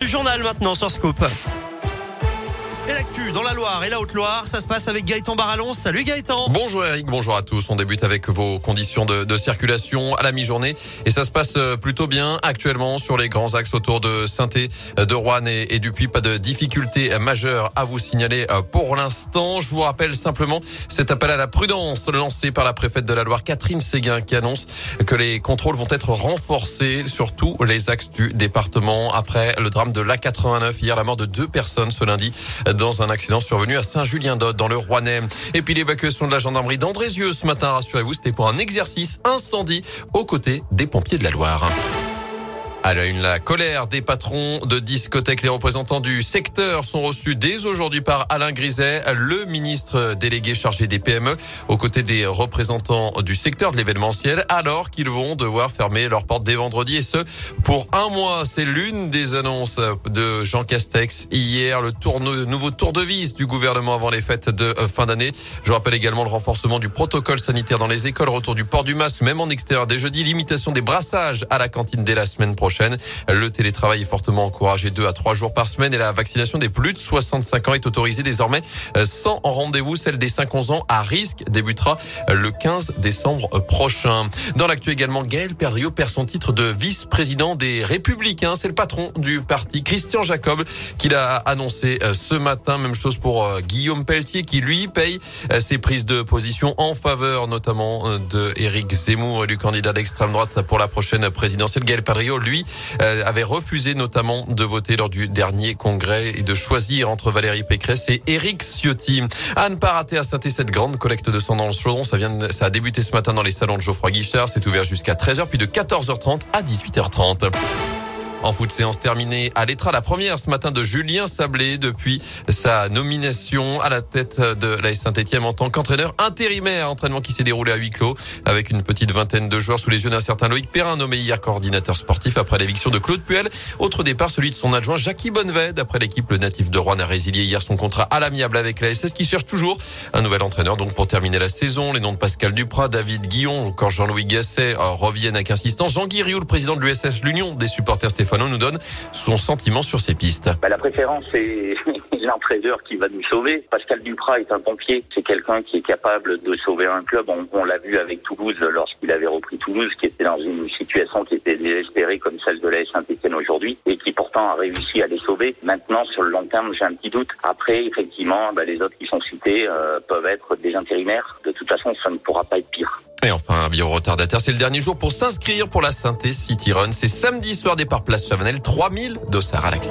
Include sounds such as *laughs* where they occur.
Du journal maintenant sur Scoop. L'actu dans la Loire et la Haute-Loire, ça se passe avec Gaëtan Barallon. Salut Gaëtan. Bonjour Eric, bonjour à tous. On débute avec vos conditions de, circulation à la mi-journée et ça se passe euh, plutôt bien actuellement sur les grands axes autour de saint de Rouen et, et du Puy. Pas de difficultés majeures à vous signaler euh, pour l'instant. Je vous rappelle simplement cet appel à la prudence lancé par la préfète de la Loire, Catherine Séguin, qui annonce que les contrôles vont être renforcés sur tous les axes du département après le drame de l'A89 hier, la mort de deux personnes ce lundi un accident survenu à Saint-Julien-d'Aude dans le Rouennais. Et puis l'évacuation de la gendarmerie d'Andrézieux ce matin, rassurez-vous, c'était pour un exercice incendie aux côtés des pompiers de la Loire. À la une, la colère des patrons de discothèques. Les représentants du secteur sont reçus dès aujourd'hui par Alain Griset, le ministre délégué chargé des PME, aux côtés des représentants du secteur de l'événementiel, alors qu'ils vont devoir fermer leurs portes dès vendredi et ce, pour un mois. C'est l'une des annonces de Jean Castex hier, le nouveau tour de vis du gouvernement avant les fêtes de euh, fin d'année. Je rappelle également le renforcement du protocole sanitaire dans les écoles, retour du port du masque, même en extérieur dès jeudi, limitation des brassages à la cantine dès la semaine prochaine. Le télétravail est fortement encouragé deux à trois jours par semaine et la vaccination des plus de 65 ans est autorisée désormais euh, sans rendez-vous. Celle des 5-11 ans à risque débutera euh, le 15 décembre prochain. Dans l'actu également, Gaël Perdriau perd son titre de vice-président des Républicains. C'est le patron du parti, Christian Jacob, qui l'a annoncé euh, ce matin. Même chose pour Guillaume Pelletier, qui lui paye ses prises de position en faveur notamment de Éric Zemmour du candidat d'extrême droite pour la prochaine présidentielle. Gaël Perdriau, lui, euh, avait refusé notamment de voter lors du dernier congrès et de choisir entre Valérie Pécresse et Éric Ciotti. À ne pas rater à saint cette grande collecte de sang dans le chaudron. Ça vient, ça a débuté ce matin dans les salons de Geoffroy Guichard. C'est ouvert jusqu'à 13h puis de 14h30 à 18h30. En foot, séance terminée à l'Etra, la première ce matin de Julien Sablé depuis sa nomination à la tête de la Saint-Etienne en tant qu'entraîneur intérimaire. Entraînement qui s'est déroulé à huis clos avec une petite vingtaine de joueurs sous les yeux d'un certain Loïc Perrin, nommé hier coordinateur sportif après l'éviction de Claude Puel. Autre départ, celui de son adjoint Jackie Bonnevet. D'après l'équipe, le natif de Rouen a résilié hier son contrat à l'amiable avec la SS qui cherche toujours un nouvel entraîneur. Donc pour terminer la saison, les noms de Pascal Duprat, David Guillon, encore Jean-Louis Gasset euh, reviennent avec insistance. Jean Guiriou, le président de l'USS, l'Union des supporters Stéphane Stefano nous donne son sentiment sur ces pistes. Bah, la préférence, c'est *laughs* l'entraîneur qui va nous sauver. Pascal Duprat est un pompier. C'est quelqu'un qui est capable de sauver un club. On, l'a vu avec Toulouse lorsqu'il avait repris Toulouse, qui était dans une situation qui était désespérée comme celle de la Saint-Etienne aujourd'hui et qui pourtant a réussi à les sauver. Maintenant, sur le long terme, j'ai un petit doute. Après, effectivement, bah, les autres qui sont cités euh, peuvent être des intérimaires. De toute façon, ça ne pourra pas être pire. Et enfin, un bio retardataire, c'est le dernier jour pour s'inscrire pour la synthé City Run. C'est samedi soir départ place Chavanel, 3000 dossards à la clé.